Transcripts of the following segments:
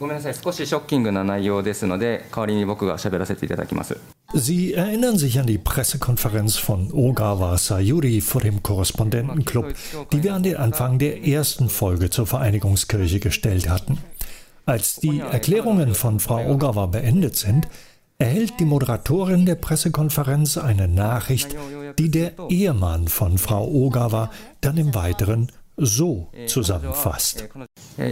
ごめんなさい、少しショッキングな内容ですので、代わりに僕が喋らせていただきます。Sie erinnern sich an die Pressekonferenz von Ogawa Sayuri vor dem Korrespondentenclub, die wir an den Anfang der ersten Folge zur Vereinigungskirche gestellt hatten. Als die Erklärungen von Frau Ogawa beendet sind, erhält die Moderatorin der Pressekonferenz eine Nachricht, die der Ehemann von Frau Ogawa dann im Weiteren so zusammenfasst.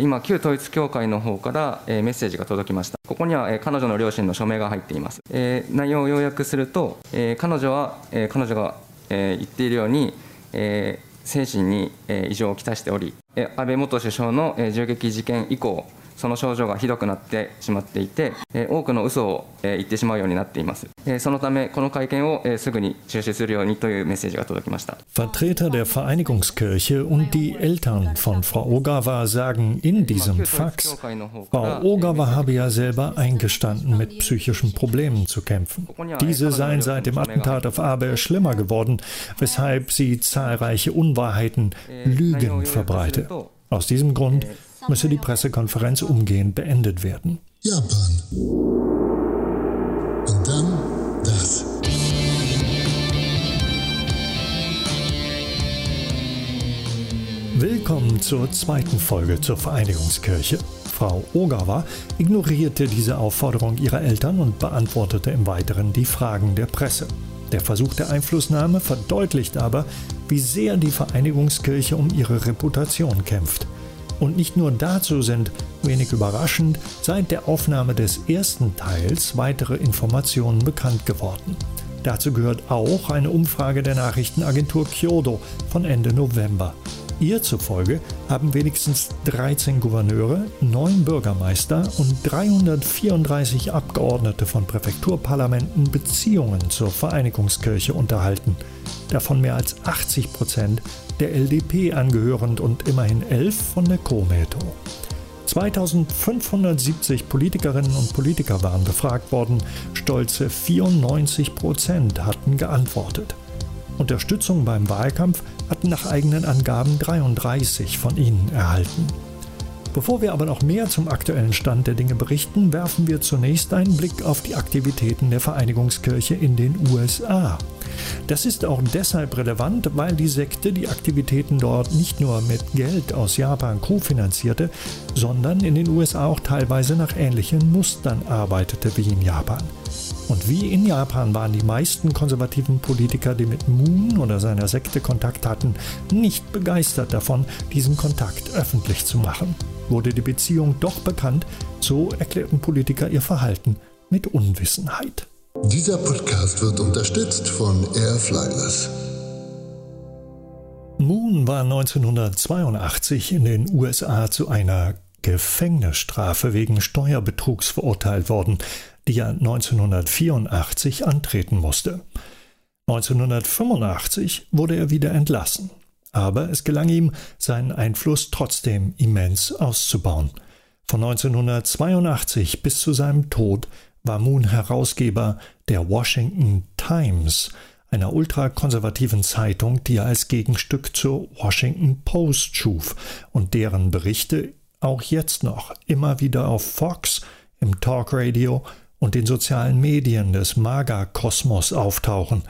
今、旧統一教会の方からメッセージが届きました。ここには彼女の両親の署名が入っています。内容を要約すると、彼女は彼女が言っているように、精神に異常をきたしており、安倍元首相の銃撃事件以降、その症状がひどくなってしまっていて、多くの嘘を言ってしまうようになっています。そのため、この会見をすぐに中止するようにというメッセージが届きました。Vertreter der Vereinigungskirche und die Eltern von Frau Ogawa sagen in diesem Fax, Frau Ogawa habe ja selber eingestanden, mit psychischen Problemen zu kämpfen. Diese seien seit dem Attentat auf Abe schlimmer geworden, weshalb sie zahlreiche Unwahrheiten, Lügen verbreite. Aus diesem Grund müsse die Pressekonferenz umgehend beendet werden. Japan. Und dann das. Willkommen zur zweiten Folge zur Vereinigungskirche. Frau Ogawa ignorierte diese Aufforderung ihrer Eltern und beantwortete im Weiteren die Fragen der Presse. Der Versuch der Einflussnahme verdeutlicht aber, wie sehr die Vereinigungskirche um ihre Reputation kämpft. Und nicht nur dazu sind, wenig überraschend, seit der Aufnahme des ersten Teils weitere Informationen bekannt geworden. Dazu gehört auch eine Umfrage der Nachrichtenagentur Kyodo von Ende November. Ihr zufolge haben wenigstens 13 Gouverneure, 9 Bürgermeister und 334 Abgeordnete von Präfekturparlamenten Beziehungen zur Vereinigungskirche unterhalten, davon mehr als 80 Prozent der LDP angehörend und immerhin 11 von der Kometo. 2570 Politikerinnen und Politiker waren befragt worden, stolze 94 Prozent hatten geantwortet. Unterstützung beim Wahlkampf hatten nach eigenen Angaben 33 von ihnen erhalten. Bevor wir aber noch mehr zum aktuellen Stand der Dinge berichten, werfen wir zunächst einen Blick auf die Aktivitäten der Vereinigungskirche in den USA. Das ist auch deshalb relevant, weil die Sekte die Aktivitäten dort nicht nur mit Geld aus Japan kofinanzierte, sondern in den USA auch teilweise nach ähnlichen Mustern arbeitete wie in Japan. Und wie in Japan waren die meisten konservativen Politiker, die mit Moon oder seiner Sekte Kontakt hatten, nicht begeistert davon, diesen Kontakt öffentlich zu machen. Wurde die Beziehung doch bekannt, so erklärten Politiker ihr Verhalten mit Unwissenheit. Dieser Podcast wird unterstützt von Air Flyers. Moon war 1982 in den USA zu einer Gefängnisstrafe wegen Steuerbetrugs verurteilt worden die er 1984 antreten musste. 1985 wurde er wieder entlassen, aber es gelang ihm, seinen Einfluss trotzdem immens auszubauen. Von 1982 bis zu seinem Tod war Moon Herausgeber der Washington Times, einer ultrakonservativen Zeitung, die er als Gegenstück zur Washington Post schuf und deren Berichte auch jetzt noch immer wieder auf Fox, im Talkradio und den sozialen Medien des MAGA-Kosmos auftauchen,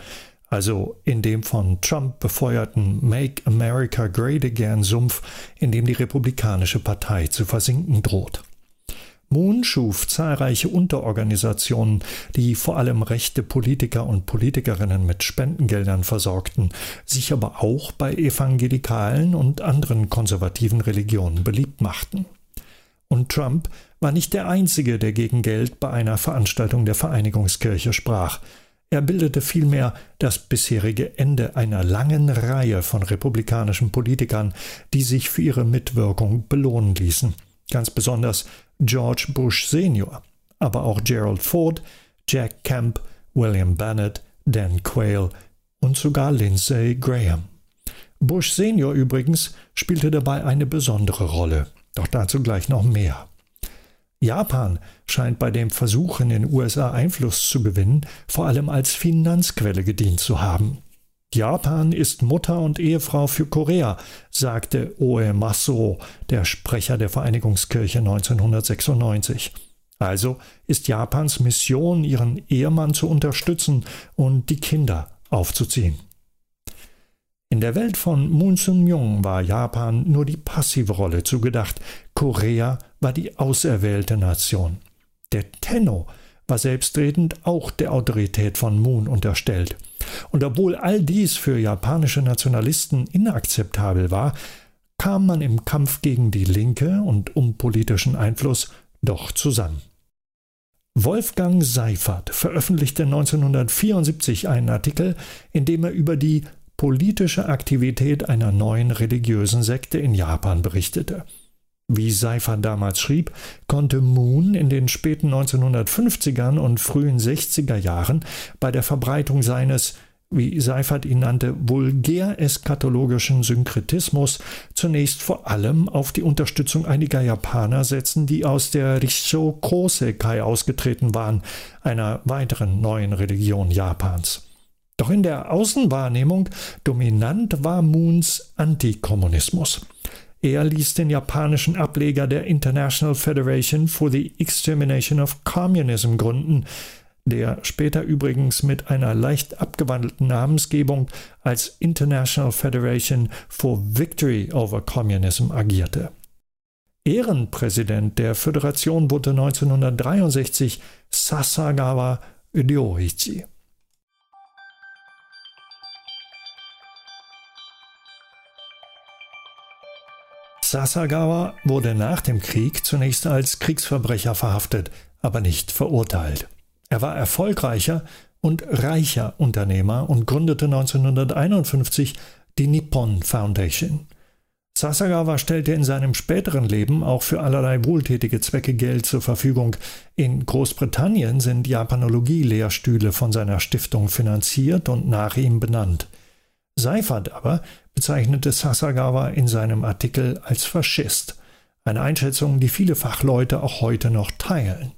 also in dem von Trump befeuerten Make America Great Again Sumpf, in dem die Republikanische Partei zu versinken droht. Moon schuf zahlreiche Unterorganisationen, die vor allem rechte Politiker und Politikerinnen mit Spendengeldern versorgten, sich aber auch bei evangelikalen und anderen konservativen Religionen beliebt machten. Und Trump war nicht der Einzige, der gegen Geld bei einer Veranstaltung der Vereinigungskirche sprach. Er bildete vielmehr das bisherige Ende einer langen Reihe von republikanischen Politikern, die sich für ihre Mitwirkung belohnen ließen. Ganz besonders George Bush Senior, aber auch Gerald Ford, Jack Kemp, William Bennett, Dan Quayle und sogar Lindsey Graham. Bush Senior übrigens spielte dabei eine besondere Rolle, doch dazu gleich noch mehr. Japan scheint bei dem Versuch, in den USA Einfluss zu gewinnen, vor allem als Finanzquelle gedient zu haben. Japan ist Mutter und Ehefrau für Korea, sagte Oe Maso, der Sprecher der Vereinigungskirche 1996. Also ist Japans Mission, ihren Ehemann zu unterstützen und die Kinder aufzuziehen. In der Welt von Moon Sun-myung war Japan nur die passive Rolle zugedacht, Korea war die auserwählte Nation. Der Tenno war selbstredend auch der Autorität von Moon unterstellt. Und obwohl all dies für japanische Nationalisten inakzeptabel war, kam man im Kampf gegen die Linke und um politischen Einfluss doch zusammen. Wolfgang Seifert veröffentlichte 1974 einen Artikel, in dem er über die politische Aktivität einer neuen religiösen Sekte in Japan berichtete. Wie Seifert damals schrieb, konnte Moon in den späten 1950ern und frühen 60er Jahren bei der Verbreitung seines wie Seifert ihn nannte, vulgär-eskatologischen Synkretismus zunächst vor allem auf die Unterstützung einiger Japaner setzen, die aus der Rissho Kosekai ausgetreten waren, einer weiteren neuen Religion Japans. Doch in der Außenwahrnehmung dominant war Moons Antikommunismus. Er ließ den japanischen Ableger der International Federation for the Extermination of Communism gründen, der später übrigens mit einer leicht abgewandelten Namensgebung als International Federation for Victory over Communism agierte. Ehrenpräsident der Föderation wurde 1963 Sasagawa Ryoichi. Sasagawa wurde nach dem Krieg zunächst als Kriegsverbrecher verhaftet, aber nicht verurteilt. Er war erfolgreicher und reicher Unternehmer und gründete 1951 die Nippon Foundation. Sasagawa stellte in seinem späteren Leben auch für allerlei wohltätige Zwecke Geld zur Verfügung. In Großbritannien sind Japanologie-Lehrstühle von seiner Stiftung finanziert und nach ihm benannt. Seifert aber bezeichnete Sasagawa in seinem Artikel als Faschist, eine Einschätzung, die viele Fachleute auch heute noch teilen.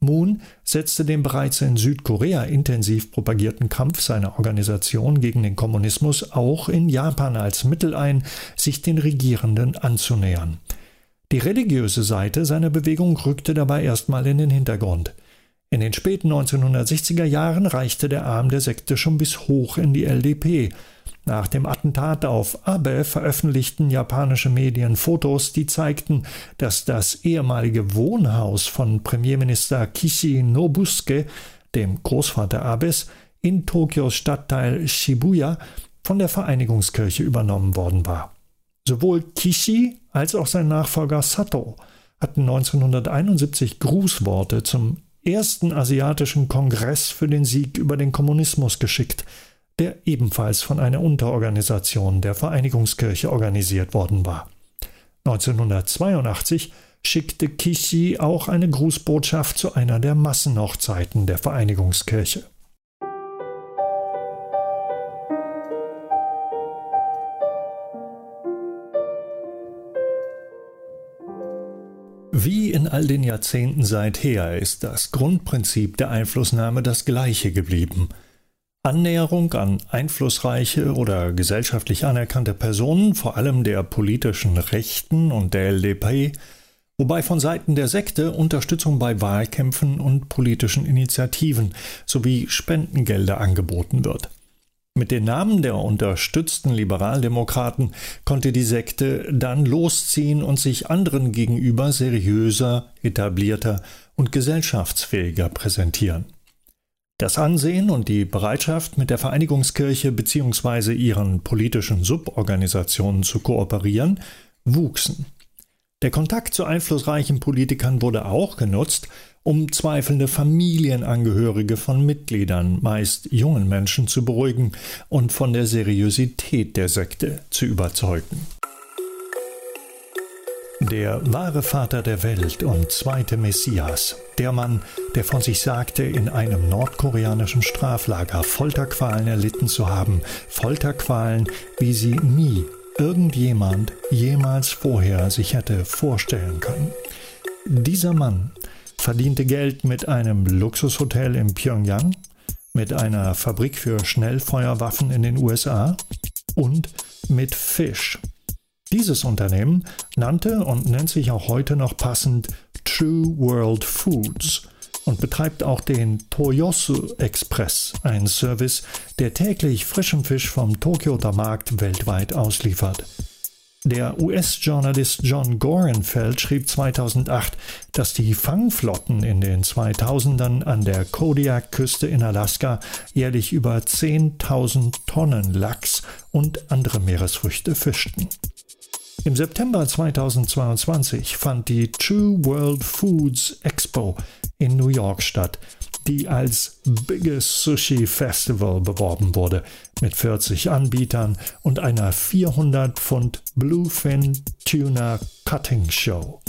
Moon setzte den bereits in Südkorea intensiv propagierten Kampf seiner Organisation gegen den Kommunismus auch in Japan als Mittel ein, sich den Regierenden anzunähern. Die religiöse Seite seiner Bewegung rückte dabei erstmal in den Hintergrund. In den späten 1960er Jahren reichte der Arm der Sekte schon bis hoch in die LDP, nach dem Attentat auf Abe veröffentlichten japanische Medien Fotos, die zeigten, dass das ehemalige Wohnhaus von Premierminister Kishi Nobusuke, dem Großvater Abes, in Tokios Stadtteil Shibuya von der Vereinigungskirche übernommen worden war. Sowohl Kishi als auch sein Nachfolger Sato hatten 1971 Grußworte zum ersten asiatischen Kongress für den Sieg über den Kommunismus geschickt, der ebenfalls von einer Unterorganisation der Vereinigungskirche organisiert worden war. 1982 schickte Kishi auch eine Grußbotschaft zu einer der Massenhochzeiten der Vereinigungskirche. Wie in all den Jahrzehnten seither ist das Grundprinzip der Einflussnahme das gleiche geblieben – Annäherung an einflussreiche oder gesellschaftlich anerkannte Personen, vor allem der politischen Rechten und der LDP, wobei von Seiten der Sekte Unterstützung bei Wahlkämpfen und politischen Initiativen sowie Spendengelder angeboten wird. Mit den Namen der unterstützten Liberaldemokraten konnte die Sekte dann losziehen und sich anderen gegenüber seriöser, etablierter und gesellschaftsfähiger präsentieren. Das Ansehen und die Bereitschaft, mit der Vereinigungskirche bzw. ihren politischen Suborganisationen zu kooperieren, wuchsen. Der Kontakt zu einflussreichen Politikern wurde auch genutzt, um zweifelnde Familienangehörige von Mitgliedern, meist jungen Menschen, zu beruhigen und von der Seriosität der Sekte zu überzeugen. Der wahre Vater der Welt und zweite Messias, der Mann, der von sich sagte, in einem nordkoreanischen Straflager Folterqualen erlitten zu haben, Folterqualen, wie sie nie irgendjemand jemals vorher sich hätte vorstellen können. Dieser Mann verdiente Geld mit einem Luxushotel in Pyongyang, mit einer Fabrik für Schnellfeuerwaffen in den USA und mit Fish. Dieses Unternehmen nannte und nennt sich auch heute noch passend True World Foods und betreibt auch den Toyosu Express, ein Service, der täglich frischen Fisch vom Tokioter Markt weltweit ausliefert. Der US-Journalist John Gorenfeld schrieb 2008, dass die Fangflotten in den 2000ern an der Kodiak-Küste in Alaska jährlich über 10.000 Tonnen Lachs und andere Meeresfrüchte fischten. Im September 2022 fand die True World Foods Expo in New York statt, die als Biggest Sushi Festival beworben wurde, mit 40 Anbietern und einer 400 Pfund Bluefin Tuna Cutting Show.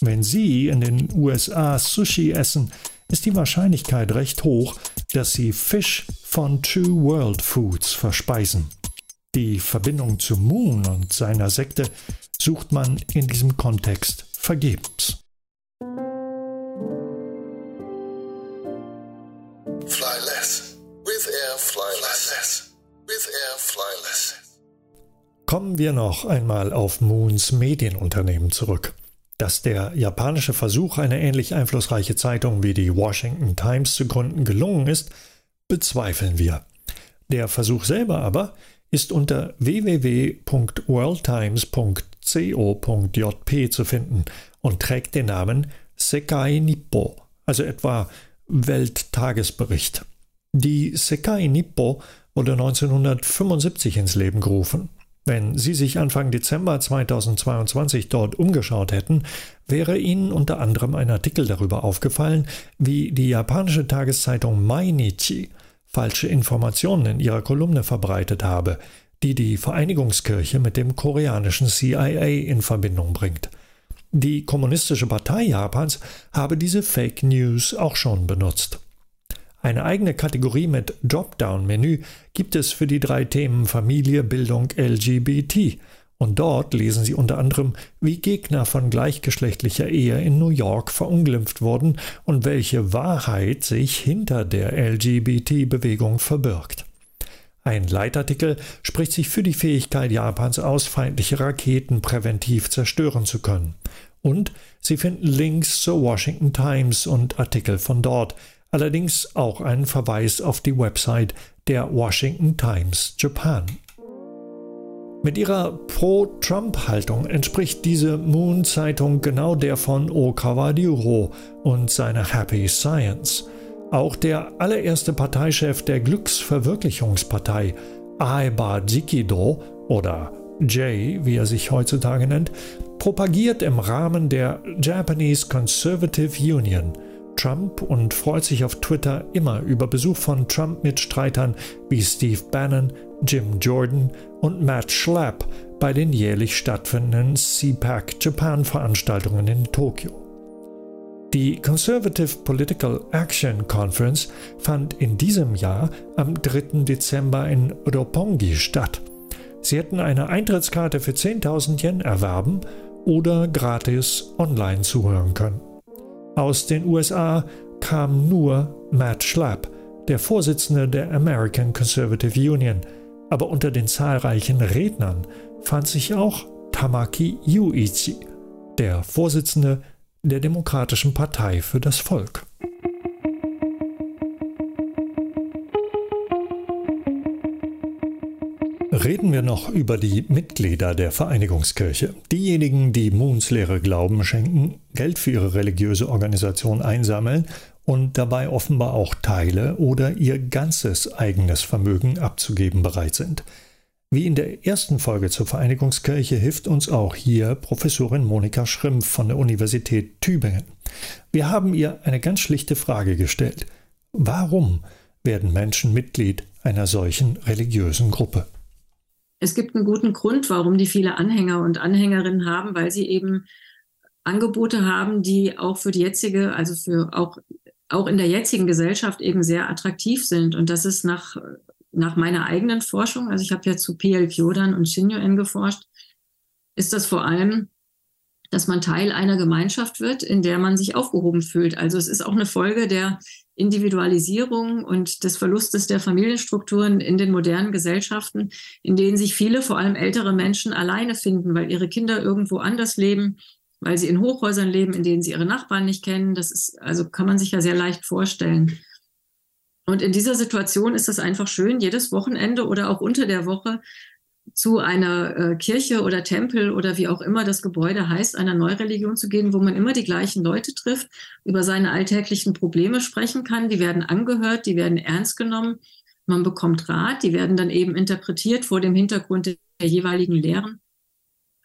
Wenn Sie in den USA Sushi essen, ist die Wahrscheinlichkeit recht hoch, dass Sie Fisch von True World Foods verspeisen. Die Verbindung zu Moon und seiner Sekte sucht man in diesem Kontext vergebens. Fly less. With air, fly less. With air, fly less. Kommen wir noch einmal auf Moons Medienunternehmen zurück. Dass der japanische Versuch, eine ähnlich einflussreiche Zeitung wie die Washington Times zu gründen, gelungen ist, bezweifeln wir. Der Versuch selber aber ist unter www.worldtimes.co.jp zu finden und trägt den Namen Sekai Nippo, also etwa Welttagesbericht. Die Sekai Nippo wurde 1975 ins Leben gerufen. Wenn Sie sich Anfang Dezember 2022 dort umgeschaut hätten, wäre Ihnen unter anderem ein Artikel darüber aufgefallen, wie die japanische Tageszeitung Mainichi falsche Informationen in ihrer Kolumne verbreitet habe, die die Vereinigungskirche mit dem koreanischen CIA in Verbindung bringt. Die Kommunistische Partei Japans habe diese Fake News auch schon benutzt. Eine eigene Kategorie mit Dropdown-Menü gibt es für die drei Themen Familie, Bildung, LGBT. Und dort lesen Sie unter anderem, wie Gegner von gleichgeschlechtlicher Ehe in New York verunglimpft wurden und welche Wahrheit sich hinter der LGBT-Bewegung verbirgt. Ein Leitartikel spricht sich für die Fähigkeit Japans aus, feindliche Raketen präventiv zerstören zu können. Und Sie finden Links zur Washington Times und Artikel von dort, allerdings auch einen Verweis auf die Website der Washington Times Japan. Mit ihrer Pro-Trump-Haltung entspricht diese Moon-Zeitung genau der von Okawadiro und seiner Happy Science. Auch der allererste Parteichef der Glücksverwirklichungspartei, Aeba Jikido oder Jay, wie er sich heutzutage nennt, propagiert im Rahmen der Japanese Conservative Union Trump und freut sich auf Twitter immer über Besuch von Trump-Mitstreitern wie Steve Bannon, Jim Jordan und Matt Schlapp bei den jährlich stattfindenden CPAC Japan Veranstaltungen in Tokio. Die Conservative Political Action Conference fand in diesem Jahr am 3. Dezember in Roppongi statt. Sie hätten eine Eintrittskarte für 10.000 Yen erwerben oder gratis online zuhören können. Aus den USA kam nur Matt Schlapp, der Vorsitzende der American Conservative Union, aber unter den zahlreichen Rednern fand sich auch Tamaki Yuichi, der Vorsitzende der Demokratischen Partei für das Volk. Reden wir noch über die Mitglieder der Vereinigungskirche. Diejenigen, die Moons Lehre Glauben schenken, Geld für ihre religiöse Organisation einsammeln und dabei offenbar auch Teile oder ihr ganzes eigenes Vermögen abzugeben bereit sind. Wie in der ersten Folge zur Vereinigungskirche hilft uns auch hier Professorin Monika Schrimpf von der Universität Tübingen. Wir haben ihr eine ganz schlichte Frage gestellt. Warum werden Menschen Mitglied einer solchen religiösen Gruppe? Es gibt einen guten Grund, warum die viele Anhänger und Anhängerinnen haben, weil sie eben Angebote haben, die auch für die jetzige, also für auch, auch in der jetzigen Gesellschaft eben sehr attraktiv sind. Und das ist nach nach meiner eigenen Forschung, also ich habe ja zu PL Kyodan und Shinyo geforscht, ist das vor allem dass man Teil einer Gemeinschaft wird, in der man sich aufgehoben fühlt. Also es ist auch eine Folge der Individualisierung und des Verlustes der Familienstrukturen in den modernen Gesellschaften, in denen sich viele, vor allem ältere Menschen, alleine finden, weil ihre Kinder irgendwo anders leben, weil sie in Hochhäusern leben, in denen sie ihre Nachbarn nicht kennen. Das ist, also kann man sich ja sehr leicht vorstellen. Und in dieser Situation ist es einfach schön, jedes Wochenende oder auch unter der Woche zu einer äh, Kirche oder Tempel oder wie auch immer das Gebäude heißt, einer Neureligion zu gehen, wo man immer die gleichen Leute trifft, über seine alltäglichen Probleme sprechen kann. Die werden angehört, die werden ernst genommen, man bekommt Rat, die werden dann eben interpretiert vor dem Hintergrund der jeweiligen Lehren.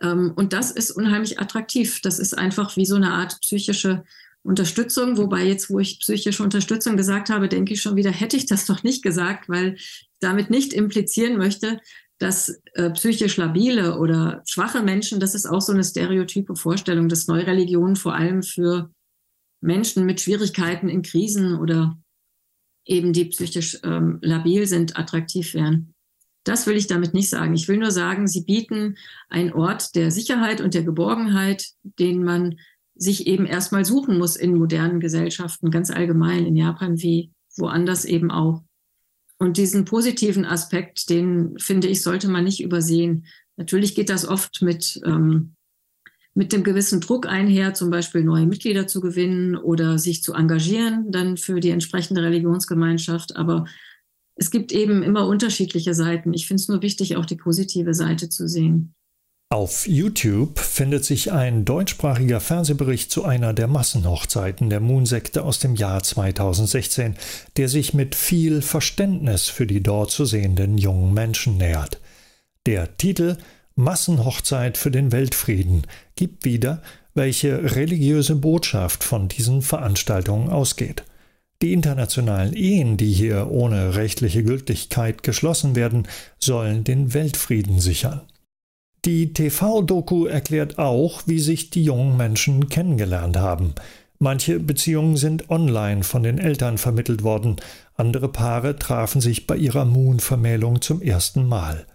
Ähm, und das ist unheimlich attraktiv. Das ist einfach wie so eine Art psychische Unterstützung, wobei jetzt, wo ich psychische Unterstützung gesagt habe, denke ich schon wieder, hätte ich das doch nicht gesagt, weil damit nicht implizieren möchte, dass äh, psychisch labile oder schwache Menschen, das ist auch so eine stereotype Vorstellung, dass Neureligionen vor allem für Menschen mit Schwierigkeiten in Krisen oder eben die psychisch ähm, labil sind, attraktiv wären. Das will ich damit nicht sagen. Ich will nur sagen, sie bieten einen Ort der Sicherheit und der Geborgenheit, den man sich eben erstmal suchen muss in modernen Gesellschaften, ganz allgemein in Japan wie woanders eben auch. Und diesen positiven Aspekt, den finde ich, sollte man nicht übersehen. Natürlich geht das oft mit, ähm, mit dem gewissen Druck einher, zum Beispiel neue Mitglieder zu gewinnen oder sich zu engagieren dann für die entsprechende Religionsgemeinschaft. Aber es gibt eben immer unterschiedliche Seiten. Ich finde es nur wichtig, auch die positive Seite zu sehen. Auf YouTube findet sich ein deutschsprachiger Fernsehbericht zu einer der Massenhochzeiten der Moon-Sekte aus dem Jahr 2016, der sich mit viel Verständnis für die dort zu sehenden jungen Menschen nähert. Der Titel Massenhochzeit für den Weltfrieden gibt wieder, welche religiöse Botschaft von diesen Veranstaltungen ausgeht. Die internationalen Ehen, die hier ohne rechtliche Gültigkeit geschlossen werden, sollen den Weltfrieden sichern. Die TV-Doku erklärt auch, wie sich die jungen Menschen kennengelernt haben. Manche Beziehungen sind online von den Eltern vermittelt worden, andere Paare trafen sich bei ihrer Moon-Vermählung zum ersten Mal.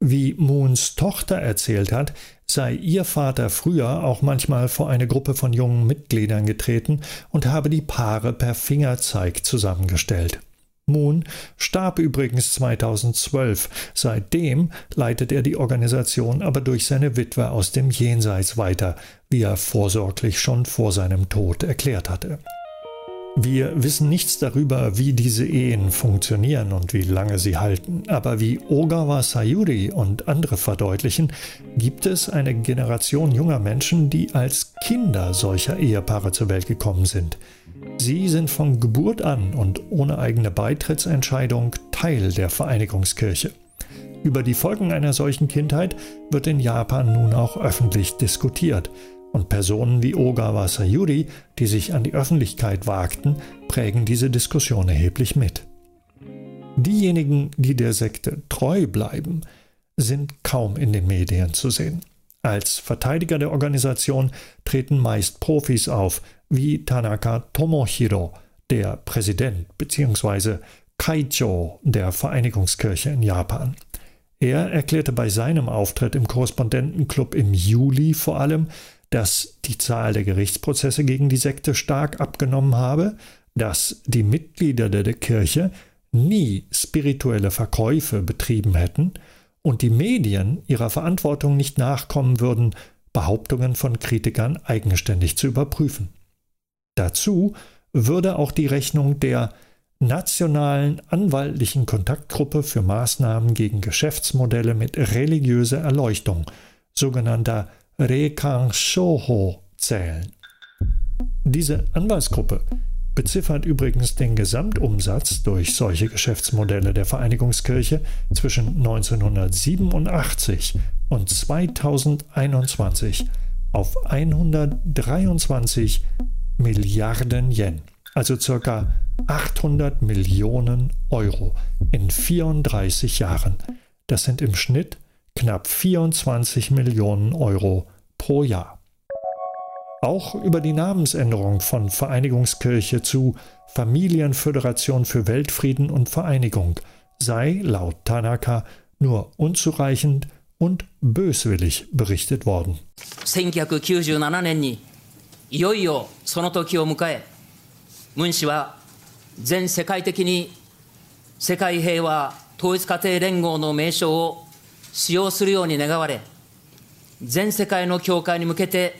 Wie Moons Tochter erzählt hat, sei ihr Vater früher auch manchmal vor eine Gruppe von jungen Mitgliedern getreten und habe die Paare per Fingerzeig zusammengestellt. Moon starb übrigens 2012. Seitdem leitet er die Organisation aber durch seine Witwe aus dem Jenseits weiter, wie er vorsorglich schon vor seinem Tod erklärt hatte. Wir wissen nichts darüber, wie diese Ehen funktionieren und wie lange sie halten, aber wie Ogawa Sayuri und andere verdeutlichen, gibt es eine Generation junger Menschen, die als Kinder solcher Ehepaare zur Welt gekommen sind. Sie sind von Geburt an und ohne eigene Beitrittsentscheidung Teil der Vereinigungskirche. Über die Folgen einer solchen Kindheit wird in Japan nun auch öffentlich diskutiert. Und Personen wie Ogawa Sayuri, die sich an die Öffentlichkeit wagten, prägen diese Diskussion erheblich mit. Diejenigen, die der Sekte treu bleiben, sind kaum in den Medien zu sehen. Als Verteidiger der Organisation treten meist Profis auf, wie Tanaka Tomohiro, der Präsident bzw. Kaicho der Vereinigungskirche in Japan. Er erklärte bei seinem Auftritt im Korrespondentenclub im Juli vor allem, dass die Zahl der Gerichtsprozesse gegen die Sekte stark abgenommen habe, dass die Mitglieder der Kirche nie spirituelle Verkäufe betrieben hätten und die Medien ihrer Verantwortung nicht nachkommen würden, Behauptungen von Kritikern eigenständig zu überprüfen. Dazu würde auch die Rechnung der nationalen anwaltlichen Kontaktgruppe für Maßnahmen gegen Geschäftsmodelle mit religiöser Erleuchtung, sogenannter Rekan Shoho, zählen. Diese Anwaltsgruppe beziffert übrigens den Gesamtumsatz durch solche Geschäftsmodelle der Vereinigungskirche zwischen 1987 und 2021 auf 123 Milliarden Yen, also ca. 800 Millionen Euro in 34 Jahren. Das sind im Schnitt knapp 24 Millionen Euro pro Jahr. Auch über die Namensänderung von Vereinigungskirche zu Familienföderation für Weltfrieden und Vereinigung sei laut Tanaka nur unzureichend und böswillig berichtet worden. 1997年にいよいよその時を迎え、ムン氏は全世界的に世界平和統一家庭連合の名称を 使用するように願われ、全世界の教会に向けて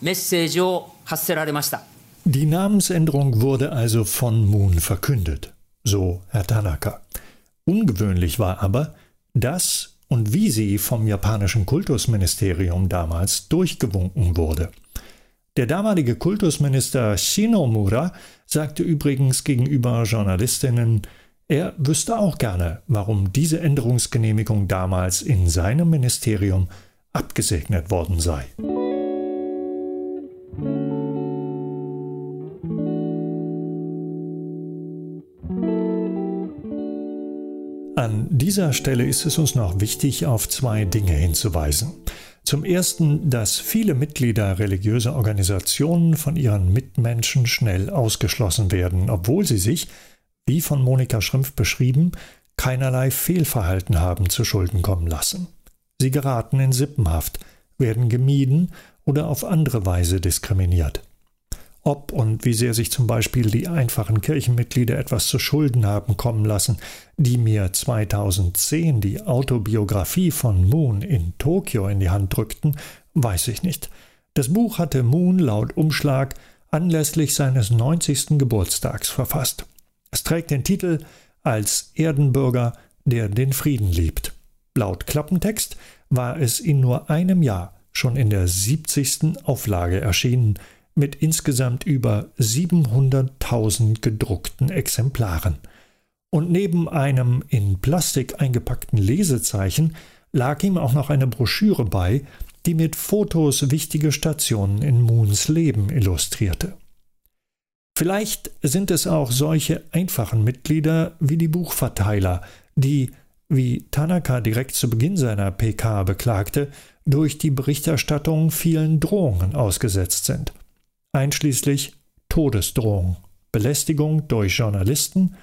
メッセージを発せられました。Die Namensänderung wurde also von Moon verkündet, so Herr Tanaka. Ungewöhnlich war aber, dass und wie sie vom japanischen Kultusministerium damals durchgewunken wurde. Der damalige Kultusminister Shinomura sagte übrigens gegenüber Journalistinnen, er wüsste auch gerne, warum diese Änderungsgenehmigung damals in seinem Ministerium abgesegnet worden sei. An dieser Stelle ist es uns noch wichtig, auf zwei Dinge hinzuweisen. Zum Ersten, dass viele Mitglieder religiöser Organisationen von ihren Mitmenschen schnell ausgeschlossen werden, obwohl sie sich, wie von Monika Schrimpf beschrieben, keinerlei Fehlverhalten haben zu Schulden kommen lassen. Sie geraten in Sippenhaft, werden gemieden oder auf andere Weise diskriminiert ob und wie sehr sich zum Beispiel die einfachen Kirchenmitglieder etwas zu Schulden haben kommen lassen, die mir 2010 die Autobiografie von Moon in Tokio in die Hand drückten, weiß ich nicht. Das Buch hatte Moon laut Umschlag anlässlich seines 90. Geburtstags verfasst. Es trägt den Titel Als Erdenbürger, der den Frieden liebt. Laut Klappentext war es in nur einem Jahr schon in der 70. Auflage erschienen, mit insgesamt über 700.000 gedruckten Exemplaren. Und neben einem in Plastik eingepackten Lesezeichen lag ihm auch noch eine Broschüre bei, die mit Fotos wichtige Stationen in Moons Leben illustrierte. Vielleicht sind es auch solche einfachen Mitglieder wie die Buchverteiler, die, wie Tanaka direkt zu Beginn seiner PK beklagte, durch die Berichterstattung vielen Drohungen ausgesetzt sind einschließlich Todesdrohung, Belästigung durch Journalisten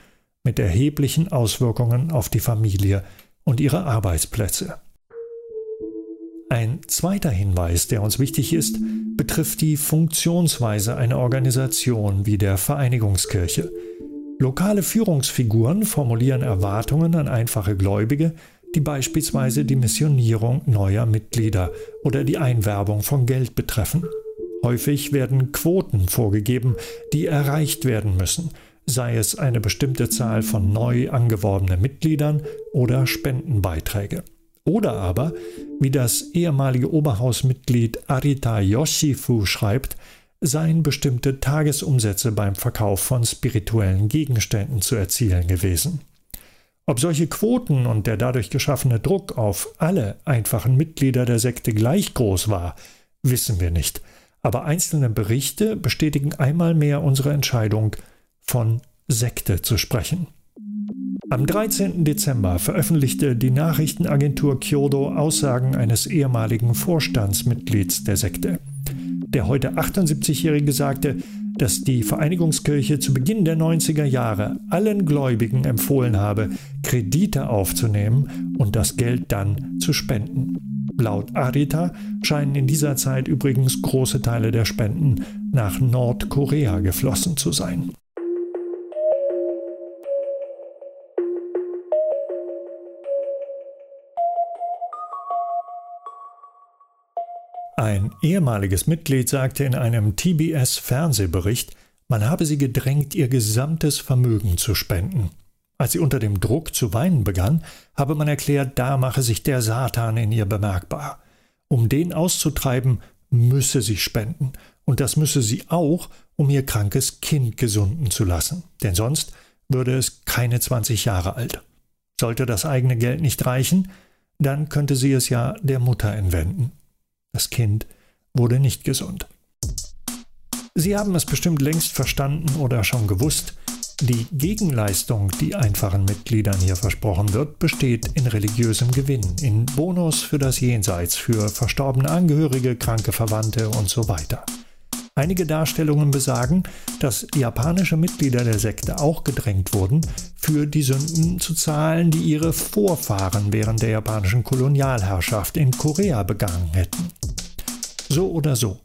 mit erheblichen Auswirkungen auf die Familie und ihre Arbeitsplätze. Ein zweiter Hinweis, der uns wichtig ist, betrifft die Funktionsweise einer Organisation wie der Vereinigungskirche. Lokale Führungsfiguren formulieren Erwartungen an einfache Gläubige, die beispielsweise die Missionierung neuer Mitglieder oder die Einwerbung von Geld betreffen. Häufig werden Quoten vorgegeben, die erreicht werden müssen, sei es eine bestimmte Zahl von neu angeworbenen Mitgliedern oder Spendenbeiträge. Oder aber, wie das ehemalige Oberhausmitglied Arita Yoshifu schreibt, seien bestimmte Tagesumsätze beim Verkauf von spirituellen Gegenständen zu erzielen gewesen. Ob solche Quoten und der dadurch geschaffene Druck auf alle einfachen Mitglieder der Sekte gleich groß war, wissen wir nicht aber einzelne Berichte bestätigen einmal mehr unsere Entscheidung, von Sekte zu sprechen. Am 13. Dezember veröffentlichte die Nachrichtenagentur Kyodo Aussagen eines ehemaligen Vorstandsmitglieds der Sekte. Der heute 78-Jährige sagte, dass die Vereinigungskirche zu Beginn der 90er Jahre allen Gläubigen empfohlen habe, Kredite aufzunehmen und das Geld dann zu spenden. Laut Arita scheinen in dieser Zeit übrigens große Teile der Spenden nach Nordkorea geflossen zu sein. Ein ehemaliges Mitglied sagte in einem TBS-Fernsehbericht, man habe sie gedrängt, ihr gesamtes Vermögen zu spenden. Als sie unter dem Druck zu weinen begann, habe man erklärt, da mache sich der Satan in ihr bemerkbar. Um den auszutreiben, müsse sie spenden, und das müsse sie auch, um ihr krankes Kind gesunden zu lassen, denn sonst würde es keine 20 Jahre alt. Sollte das eigene Geld nicht reichen, dann könnte sie es ja der Mutter entwenden. Das Kind wurde nicht gesund. Sie haben es bestimmt längst verstanden oder schon gewusst, die Gegenleistung, die einfachen Mitgliedern hier versprochen wird, besteht in religiösem Gewinn, in Bonus für das Jenseits, für verstorbene Angehörige, kranke Verwandte und so weiter. Einige Darstellungen besagen, dass japanische Mitglieder der Sekte auch gedrängt wurden, für die Sünden zu zahlen, die ihre Vorfahren während der japanischen Kolonialherrschaft in Korea begangen hätten. So oder so,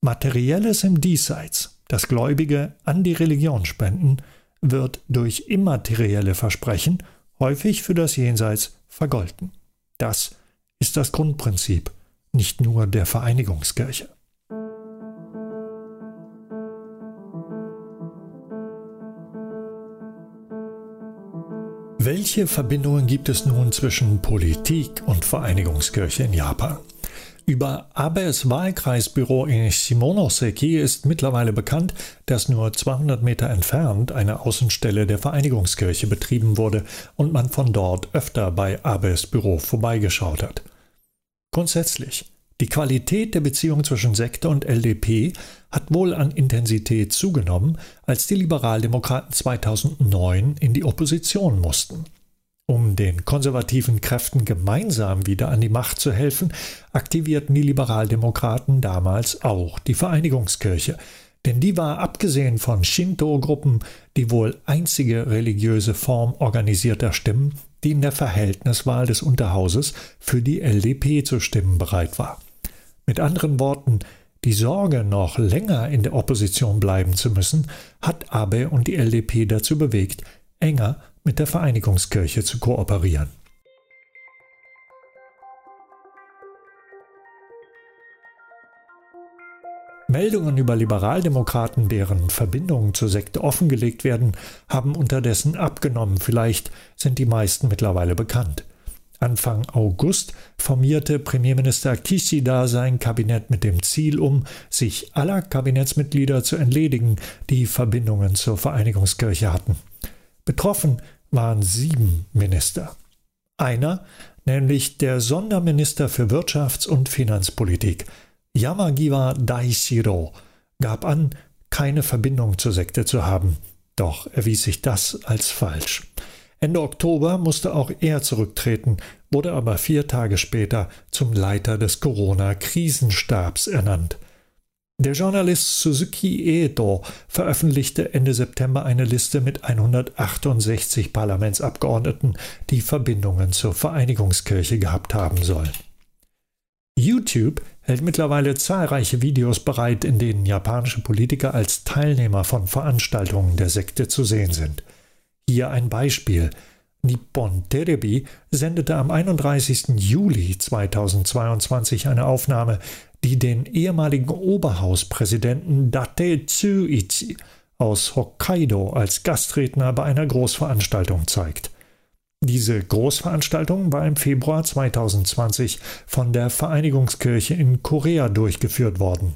materielles im Diesseits, das Gläubige an die Religion spenden, wird durch immaterielle Versprechen häufig für das Jenseits vergolten. Das ist das Grundprinzip, nicht nur der Vereinigungskirche. Welche Verbindungen gibt es nun zwischen Politik und Vereinigungskirche in Japan? Über Abes Wahlkreisbüro in Shimonoseki ist mittlerweile bekannt, dass nur 200 Meter entfernt eine Außenstelle der Vereinigungskirche betrieben wurde und man von dort öfter bei Abes Büro vorbeigeschaut hat. Grundsätzlich die Qualität der Beziehung zwischen Sekte und LDP hat wohl an Intensität zugenommen, als die Liberaldemokraten 2009 in die Opposition mussten. Um den konservativen Kräften gemeinsam wieder an die Macht zu helfen, aktivierten die Liberaldemokraten damals auch die Vereinigungskirche, denn die war abgesehen von Shinto-Gruppen die wohl einzige religiöse Form organisierter Stimmen, die in der Verhältniswahl des Unterhauses für die LDP zu stimmen bereit war. Mit anderen Worten, die Sorge, noch länger in der Opposition bleiben zu müssen, hat Abe und die LDP dazu bewegt, enger mit der Vereinigungskirche zu kooperieren. Meldungen über Liberaldemokraten, deren Verbindungen zur Sekte offengelegt werden, haben unterdessen abgenommen. Vielleicht sind die meisten mittlerweile bekannt. Anfang August formierte Premierminister Kishida sein Kabinett mit dem Ziel um, sich aller Kabinettsmitglieder zu entledigen, die Verbindungen zur Vereinigungskirche hatten. Betroffen waren sieben Minister. Einer, nämlich der Sonderminister für Wirtschafts- und Finanzpolitik, Yamagiwa Daishiro, gab an, keine Verbindung zur Sekte zu haben. Doch erwies sich das als falsch. Ende Oktober musste auch er zurücktreten, wurde aber vier Tage später zum Leiter des Corona-Krisenstabs ernannt. Der Journalist Suzuki Edo veröffentlichte Ende September eine Liste mit 168 Parlamentsabgeordneten, die Verbindungen zur Vereinigungskirche gehabt haben sollen. YouTube hält mittlerweile zahlreiche Videos bereit, in denen japanische Politiker als Teilnehmer von Veranstaltungen der Sekte zu sehen sind. Hier ein Beispiel. Nippon Terebi sendete am 31. Juli 2022 eine Aufnahme, die den ehemaligen Oberhauspräsidenten Date Tsuichi aus Hokkaido als Gastredner bei einer Großveranstaltung zeigt. Diese Großveranstaltung war im Februar 2020 von der Vereinigungskirche in Korea durchgeführt worden.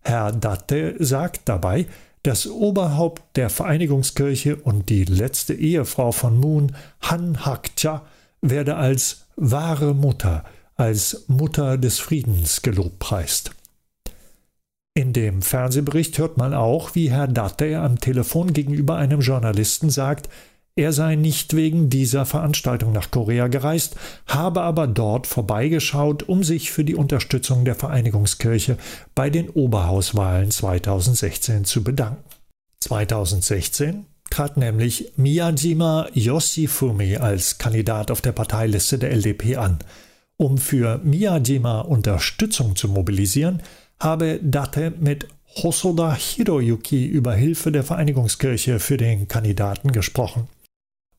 Herr Datte sagt dabei, das Oberhaupt der Vereinigungskirche und die letzte Ehefrau von Moon, Han Hak-cha, werde als wahre Mutter, als Mutter des Friedens gelobpreist. In dem Fernsehbericht hört man auch, wie Herr Datte am Telefon gegenüber einem Journalisten sagt, er sei nicht wegen dieser Veranstaltung nach Korea gereist, habe aber dort vorbeigeschaut, um sich für die Unterstützung der Vereinigungskirche bei den Oberhauswahlen 2016 zu bedanken. 2016 trat nämlich Miyajima Yoshifumi als Kandidat auf der Parteiliste der LDP an. Um für Miyajima Unterstützung zu mobilisieren, habe Date mit Hosoda Hiroyuki über Hilfe der Vereinigungskirche für den Kandidaten gesprochen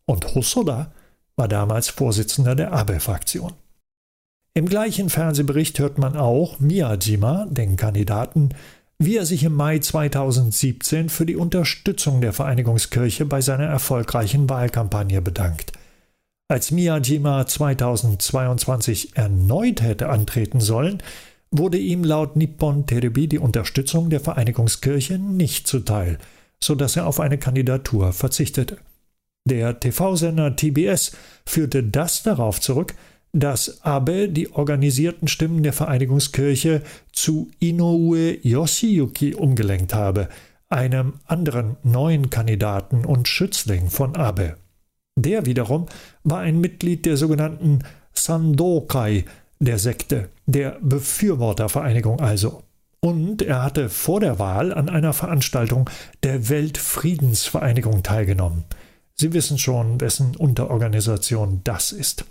und Hosoda war damals Vorsitzender der Abe-Fraktion. Im gleichen Fernsehbericht hört man auch Miyajima, den Kandidaten, wie er sich im Mai 2017 für die Unterstützung der Vereinigungskirche bei seiner erfolgreichen Wahlkampagne bedankt. Als Miyajima 2022 erneut hätte antreten sollen, wurde ihm laut Nippon Terebi die Unterstützung der Vereinigungskirche nicht zuteil, so dass er auf eine Kandidatur verzichtete. Der TV-Sender TBS führte das darauf zurück, dass Abe die organisierten Stimmen der Vereinigungskirche zu Inoue Yoshiyuki umgelenkt habe, einem anderen neuen Kandidaten und Schützling von Abe. Der wiederum war ein Mitglied der sogenannten Sandokai, der Sekte, der Befürwortervereinigung also. Und er hatte vor der Wahl an einer Veranstaltung der Weltfriedensvereinigung teilgenommen. Sie wissen schon, wessen Unterorganisation das ist.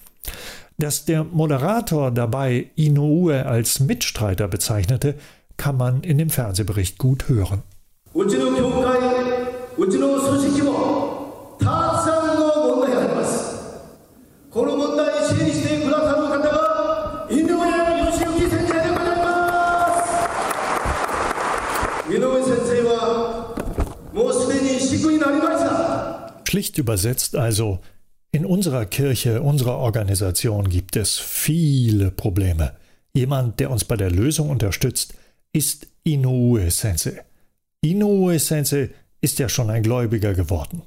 Dass der Moderator dabei Inoue als Mitstreiter bezeichnete, kann man in dem Fernsehbericht gut hören. Schlicht übersetzt also, in unserer Kirche, unserer Organisation gibt es viele Probleme. Jemand, der uns bei der Lösung unterstützt, ist Inoue Sensei. Inoue Sensei ist ja schon ein Gläubiger geworden.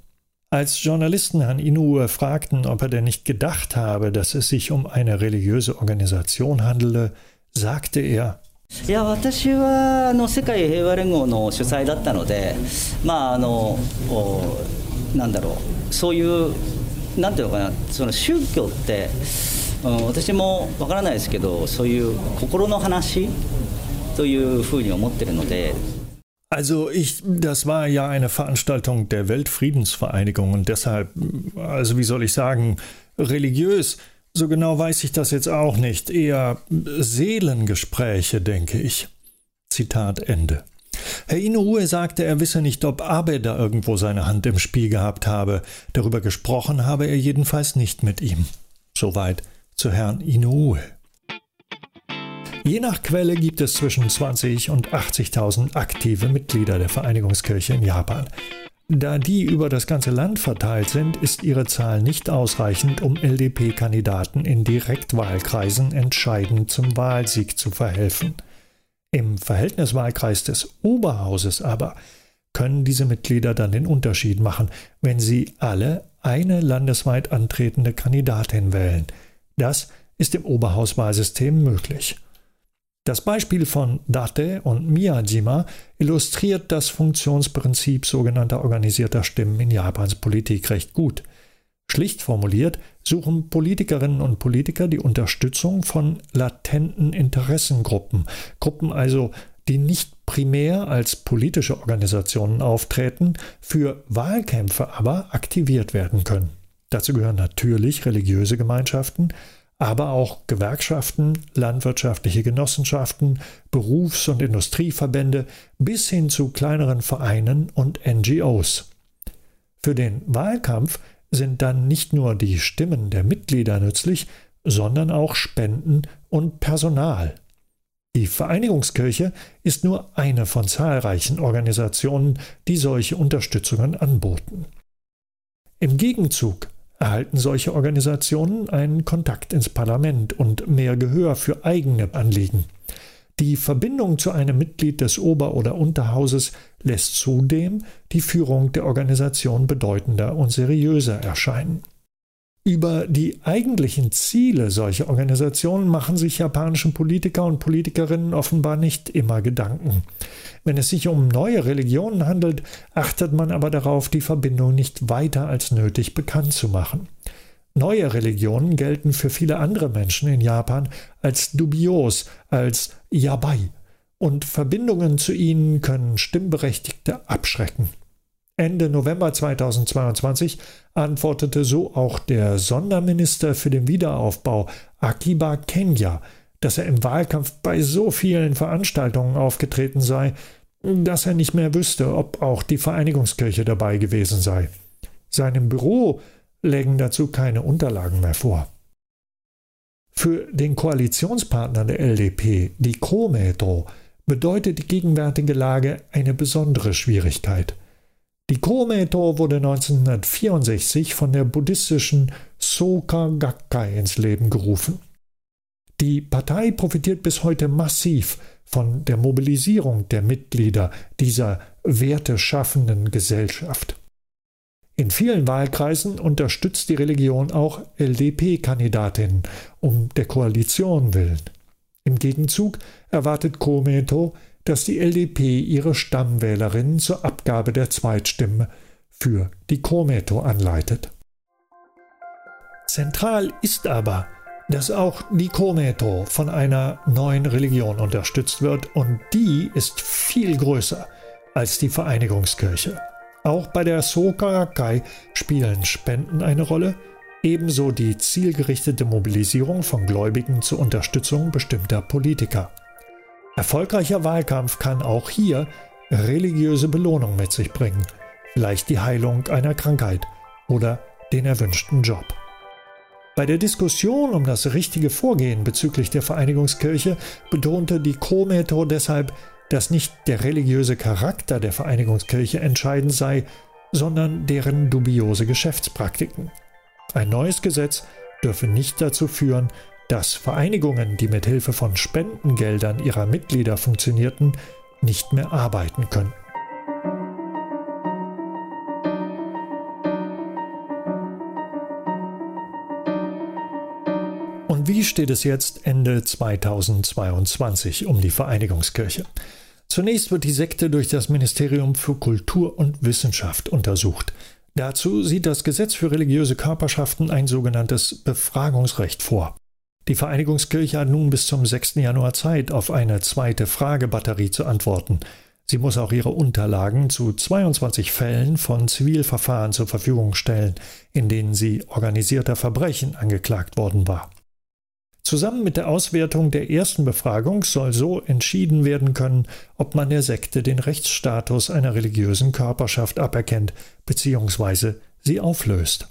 Als Journalisten Herrn Inoue fragten, ob er denn nicht gedacht habe, dass es sich um eine religiöse Organisation handele, sagte er, いや私はあの世界平和連合の主催だったので、まああの なんだろうそういうなんていうのかなその宗教って、うん、私もわからないですけどそういう心の話というふうに思ってるので。Also ich, das war ja eine Veranstaltung der Weltfriedensvereinigung und deshalb, also wie soll ich sagen, religiös, so genau weiß ich das jetzt auch nicht, eher Seelengespräche, denke ich. Zitat Ende. Herr Inoue sagte, er wisse nicht, ob Abe da irgendwo seine Hand im Spiel gehabt habe. Darüber gesprochen habe er jedenfalls nicht mit ihm. Soweit zu Herrn Inoue. Je nach Quelle gibt es zwischen 20 und 80.000 aktive Mitglieder der Vereinigungskirche in Japan. Da die über das ganze Land verteilt sind, ist ihre Zahl nicht ausreichend, um LDP-Kandidaten in Direktwahlkreisen entscheidend zum Wahlsieg zu verhelfen. Im Verhältniswahlkreis des Oberhauses aber können diese Mitglieder dann den Unterschied machen, wenn sie alle eine landesweit antretende Kandidatin wählen. Das ist im Oberhauswahlsystem möglich. Das Beispiel von Date und Miyajima illustriert das Funktionsprinzip sogenannter organisierter Stimmen in Japans Politik recht gut. Schlicht formuliert suchen Politikerinnen und Politiker die Unterstützung von latenten Interessengruppen, Gruppen also, die nicht primär als politische Organisationen auftreten, für Wahlkämpfe aber aktiviert werden können. Dazu gehören natürlich religiöse Gemeinschaften, aber auch Gewerkschaften, landwirtschaftliche Genossenschaften, Berufs- und Industrieverbände bis hin zu kleineren Vereinen und NGOs. Für den Wahlkampf sind dann nicht nur die Stimmen der Mitglieder nützlich, sondern auch Spenden und Personal. Die Vereinigungskirche ist nur eine von zahlreichen Organisationen, die solche Unterstützungen anboten. Im Gegenzug erhalten solche Organisationen einen Kontakt ins Parlament und mehr Gehör für eigene Anliegen. Die Verbindung zu einem Mitglied des Ober- oder Unterhauses lässt zudem die Führung der Organisation bedeutender und seriöser erscheinen. Über die eigentlichen Ziele solcher Organisationen machen sich japanische Politiker und Politikerinnen offenbar nicht immer Gedanken. Wenn es sich um neue Religionen handelt, achtet man aber darauf, die Verbindung nicht weiter als nötig bekannt zu machen. Neue Religionen gelten für viele andere Menschen in Japan als dubios, als yabai, und Verbindungen zu ihnen können Stimmberechtigte abschrecken. Ende November 2022 antwortete so auch der Sonderminister für den Wiederaufbau Akiba Kenya, dass er im Wahlkampf bei so vielen Veranstaltungen aufgetreten sei, dass er nicht mehr wüsste, ob auch die Vereinigungskirche dabei gewesen sei. Seinem Büro lägen dazu keine Unterlagen mehr vor. Für den Koalitionspartner der LDP, die Kometro, bedeutet die gegenwärtige Lage eine besondere Schwierigkeit. Die Kometo wurde 1964 von der buddhistischen Soka Gakkai ins Leben gerufen. Die Partei profitiert bis heute massiv von der Mobilisierung der Mitglieder dieser werteschaffenden Gesellschaft. In vielen Wahlkreisen unterstützt die Religion auch LDP-Kandidatinnen um der Koalition willen. Im Gegenzug erwartet Kometo, dass die LDP ihre Stammwählerinnen zur Abgabe der Zweitstimme für die Kometo anleitet. Zentral ist aber, dass auch die Kometo von einer neuen Religion unterstützt wird und die ist viel größer als die Vereinigungskirche. Auch bei der Sokarakai spielen Spenden eine Rolle, ebenso die zielgerichtete Mobilisierung von Gläubigen zur Unterstützung bestimmter Politiker. Erfolgreicher Wahlkampf kann auch hier religiöse Belohnung mit sich bringen, vielleicht die Heilung einer Krankheit oder den erwünschten Job. Bei der Diskussion um das richtige Vorgehen bezüglich der Vereinigungskirche betonte die Kometo deshalb, dass nicht der religiöse Charakter der Vereinigungskirche entscheidend sei, sondern deren dubiose Geschäftspraktiken. Ein neues Gesetz dürfe nicht dazu führen, dass Vereinigungen, die mit Hilfe von Spendengeldern ihrer Mitglieder funktionierten, nicht mehr arbeiten können. Und wie steht es jetzt Ende 2022 um die Vereinigungskirche? Zunächst wird die Sekte durch das Ministerium für Kultur und Wissenschaft untersucht. Dazu sieht das Gesetz für religiöse Körperschaften ein sogenanntes Befragungsrecht vor. Die Vereinigungskirche hat nun bis zum 6. Januar Zeit, auf eine zweite Fragebatterie zu antworten. Sie muss auch ihre Unterlagen zu 22 Fällen von Zivilverfahren zur Verfügung stellen, in denen sie organisierter Verbrechen angeklagt worden war. Zusammen mit der Auswertung der ersten Befragung soll so entschieden werden können, ob man der Sekte den Rechtsstatus einer religiösen Körperschaft aberkennt bzw. sie auflöst.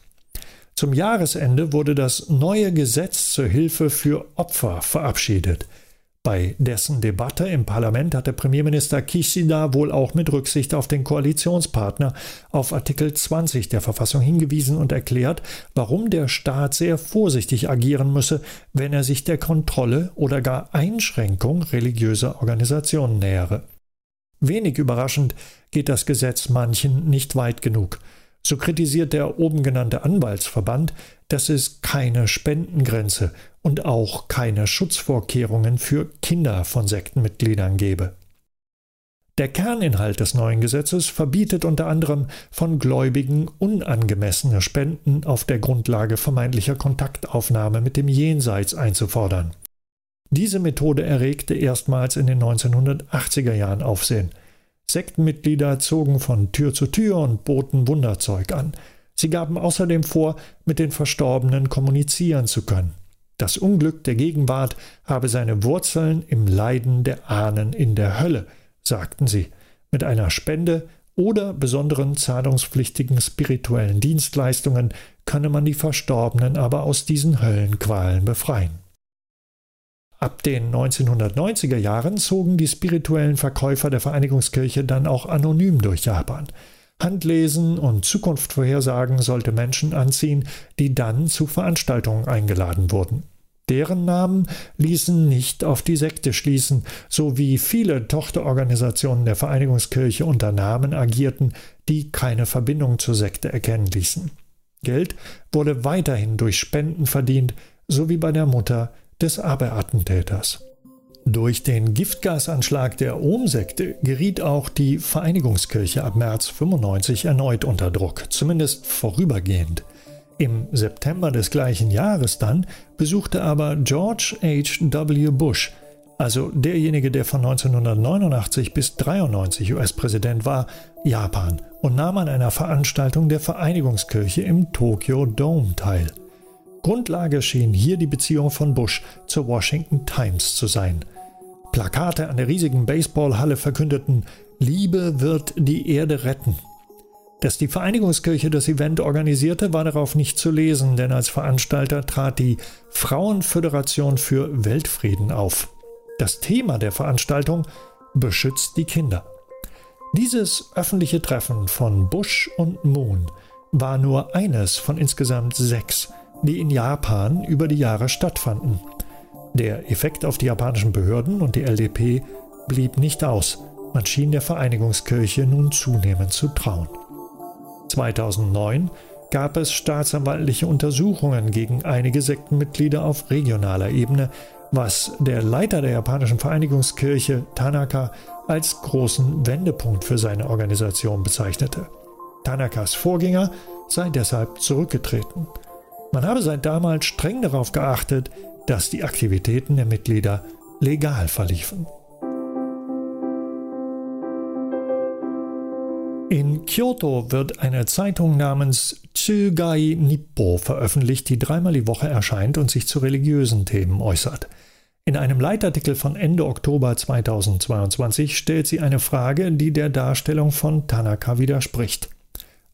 Zum Jahresende wurde das neue Gesetz zur Hilfe für Opfer verabschiedet. Bei dessen Debatte im Parlament hat der Premierminister Kishida wohl auch mit Rücksicht auf den Koalitionspartner auf Artikel 20 der Verfassung hingewiesen und erklärt, warum der Staat sehr vorsichtig agieren müsse, wenn er sich der Kontrolle oder gar Einschränkung religiöser Organisationen nähere. Wenig überraschend geht das Gesetz manchen nicht weit genug. So kritisiert der oben genannte Anwaltsverband, dass es keine Spendengrenze und auch keine Schutzvorkehrungen für Kinder von Sektenmitgliedern gebe. Der Kerninhalt des neuen Gesetzes verbietet unter anderem von Gläubigen unangemessene Spenden auf der Grundlage vermeintlicher Kontaktaufnahme mit dem Jenseits einzufordern. Diese Methode erregte erstmals in den 1980er Jahren Aufsehen. Sektenmitglieder zogen von Tür zu Tür und boten Wunderzeug an. Sie gaben außerdem vor, mit den Verstorbenen kommunizieren zu können. Das Unglück der Gegenwart habe seine Wurzeln im Leiden der Ahnen in der Hölle, sagten sie. Mit einer Spende oder besonderen zahlungspflichtigen spirituellen Dienstleistungen könne man die Verstorbenen aber aus diesen Höllenqualen befreien. Ab den 1990er Jahren zogen die spirituellen Verkäufer der Vereinigungskirche dann auch anonym durch Japan. Handlesen und Zukunftsvorhersagen sollte Menschen anziehen, die dann zu Veranstaltungen eingeladen wurden. Deren Namen ließen nicht auf die Sekte schließen, so wie viele Tochterorganisationen der Vereinigungskirche unter Namen agierten, die keine Verbindung zur Sekte erkennen ließen. Geld wurde weiterhin durch Spenden verdient, so wie bei der Mutter des Aber-Attentäters. Durch den Giftgasanschlag der Ohm-Sekte geriet auch die Vereinigungskirche ab März 95 erneut unter Druck, zumindest vorübergehend. Im September des gleichen Jahres dann besuchte aber George H. W. Bush, also derjenige, der von 1989 bis 1993 US-Präsident war, Japan und nahm an einer Veranstaltung der Vereinigungskirche im Tokyo Dome teil. Grundlage schien hier die Beziehung von Bush zur Washington Times zu sein. Plakate an der riesigen Baseballhalle verkündeten, Liebe wird die Erde retten. Dass die Vereinigungskirche das Event organisierte, war darauf nicht zu lesen, denn als Veranstalter trat die Frauenföderation für Weltfrieden auf. Das Thema der Veranstaltung beschützt die Kinder. Dieses öffentliche Treffen von Bush und Moon war nur eines von insgesamt sechs, die in Japan über die Jahre stattfanden. Der Effekt auf die japanischen Behörden und die LDP blieb nicht aus. Man schien der Vereinigungskirche nun zunehmend zu trauen. 2009 gab es staatsanwaltliche Untersuchungen gegen einige Sektenmitglieder auf regionaler Ebene, was der Leiter der japanischen Vereinigungskirche Tanaka als großen Wendepunkt für seine Organisation bezeichnete. Tanakas Vorgänger sei deshalb zurückgetreten. Man habe seit damals streng darauf geachtet, dass die Aktivitäten der Mitglieder legal verliefen. In Kyoto wird eine Zeitung namens Tsugai Nippo veröffentlicht, die dreimal die Woche erscheint und sich zu religiösen Themen äußert. In einem Leitartikel von Ende Oktober 2022 stellt sie eine Frage, die der Darstellung von Tanaka widerspricht.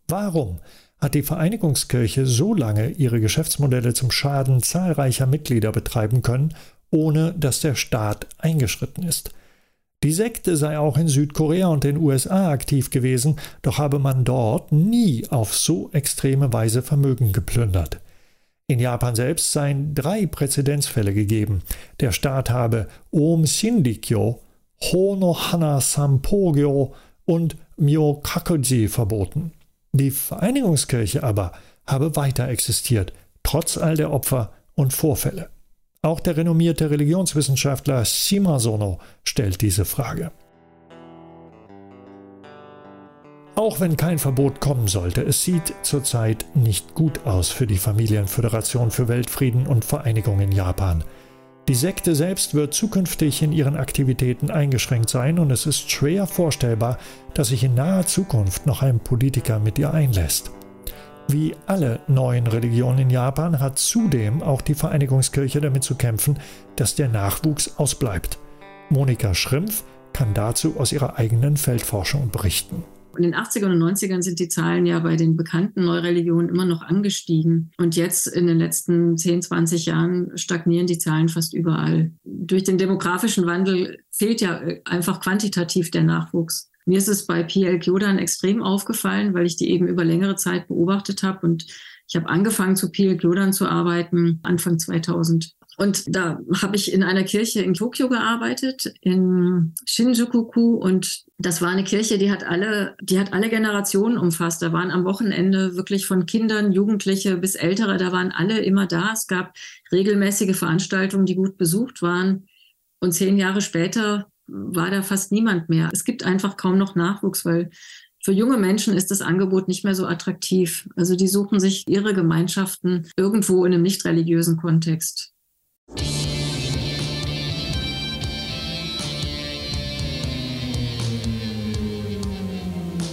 Warum hat die Vereinigungskirche so lange ihre Geschäftsmodelle zum Schaden zahlreicher Mitglieder betreiben können, ohne dass der Staat eingeschritten ist? Die Sekte sei auch in Südkorea und den USA aktiv gewesen, doch habe man dort nie auf so extreme Weise Vermögen geplündert. In Japan selbst seien drei Präzedenzfälle gegeben. Der Staat habe Om Shindikyo, Honohana Sampogyo und Myokakuji verboten. Die Vereinigungskirche aber habe weiter existiert, trotz all der Opfer und Vorfälle. Auch der renommierte Religionswissenschaftler Shimasono stellt diese Frage. Auch wenn kein Verbot kommen sollte, es sieht zurzeit nicht gut aus für die Familienföderation für Weltfrieden und Vereinigung in Japan. Die Sekte selbst wird zukünftig in ihren Aktivitäten eingeschränkt sein und es ist schwer vorstellbar, dass sich in naher Zukunft noch ein Politiker mit ihr einlässt. Wie alle neuen Religionen in Japan hat zudem auch die Vereinigungskirche damit zu kämpfen, dass der Nachwuchs ausbleibt. Monika Schrimpf kann dazu aus ihrer eigenen Feldforschung berichten. In den 80ern und 90ern sind die Zahlen ja bei den bekannten Neureligionen immer noch angestiegen. Und jetzt in den letzten 10, 20 Jahren stagnieren die Zahlen fast überall. Durch den demografischen Wandel fehlt ja einfach quantitativ der Nachwuchs. Mir ist es bei PL Kyodan extrem aufgefallen, weil ich die eben über längere Zeit beobachtet habe und ich habe angefangen zu PL Kyodan zu arbeiten Anfang 2000. Und da habe ich in einer Kirche in Tokio gearbeitet, in Shinjuku. Und das war eine Kirche, die hat alle, die hat alle Generationen umfasst. Da waren am Wochenende wirklich von Kindern, Jugendliche bis Ältere, da waren alle immer da. Es gab regelmäßige Veranstaltungen, die gut besucht waren. Und zehn Jahre später war da fast niemand mehr. Es gibt einfach kaum noch Nachwuchs, weil für junge Menschen ist das Angebot nicht mehr so attraktiv. Also die suchen sich ihre Gemeinschaften irgendwo in einem nicht religiösen Kontext.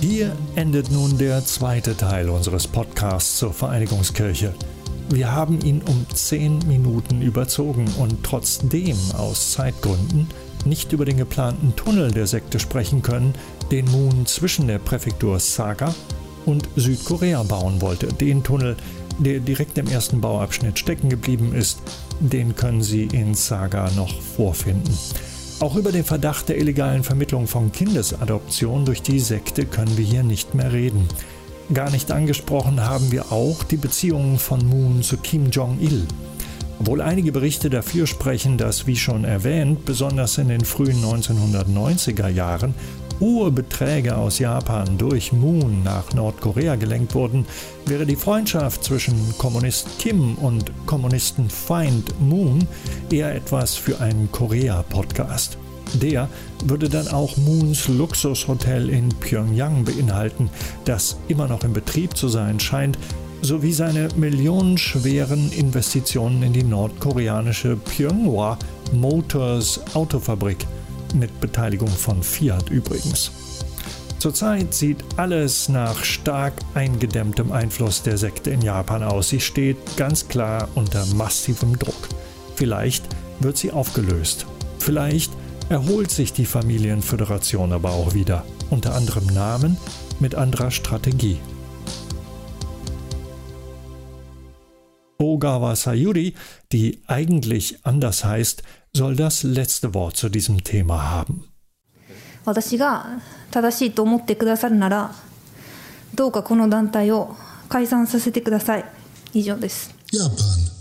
Hier endet nun der zweite Teil unseres Podcasts zur Vereinigungskirche. Wir haben ihn um zehn Minuten überzogen und trotzdem aus Zeitgründen nicht über den geplanten Tunnel der Sekte sprechen können, den Moon zwischen der Präfektur Saga und Südkorea bauen wollte. Den Tunnel, der direkt im ersten Bauabschnitt stecken geblieben ist, den können Sie in Saga noch vorfinden. Auch über den Verdacht der illegalen Vermittlung von Kindesadoption durch die Sekte können wir hier nicht mehr reden. Gar nicht angesprochen haben wir auch die Beziehungen von Moon zu Kim Jong-il. Obwohl einige Berichte dafür sprechen, dass, wie schon erwähnt, besonders in den frühen 1990er Jahren hohe Beträge aus Japan durch Moon nach Nordkorea gelenkt wurden, wäre die Freundschaft zwischen Kommunist Kim und Kommunistenfeind Moon eher etwas für einen Korea-Podcast. Der würde dann auch Moons Luxushotel in Pyongyang beinhalten, das immer noch in Betrieb zu sein scheint sowie seine millionenschweren Investitionen in die nordkoreanische Pyeonghwa Motors Autofabrik mit Beteiligung von Fiat übrigens. Zurzeit sieht alles nach stark eingedämmtem Einfluss der Sekte in Japan aus. Sie steht ganz klar unter massivem Druck. Vielleicht wird sie aufgelöst. Vielleicht erholt sich die Familienföderation aber auch wieder. Unter anderem Namen mit anderer Strategie. Ogawa Sayuri, die eigentlich anders heißt, soll das letzte Wort zu diesem Thema haben. 私が正しいと思ってくださるならどうかこの団体を解散させてください以上です。Japan.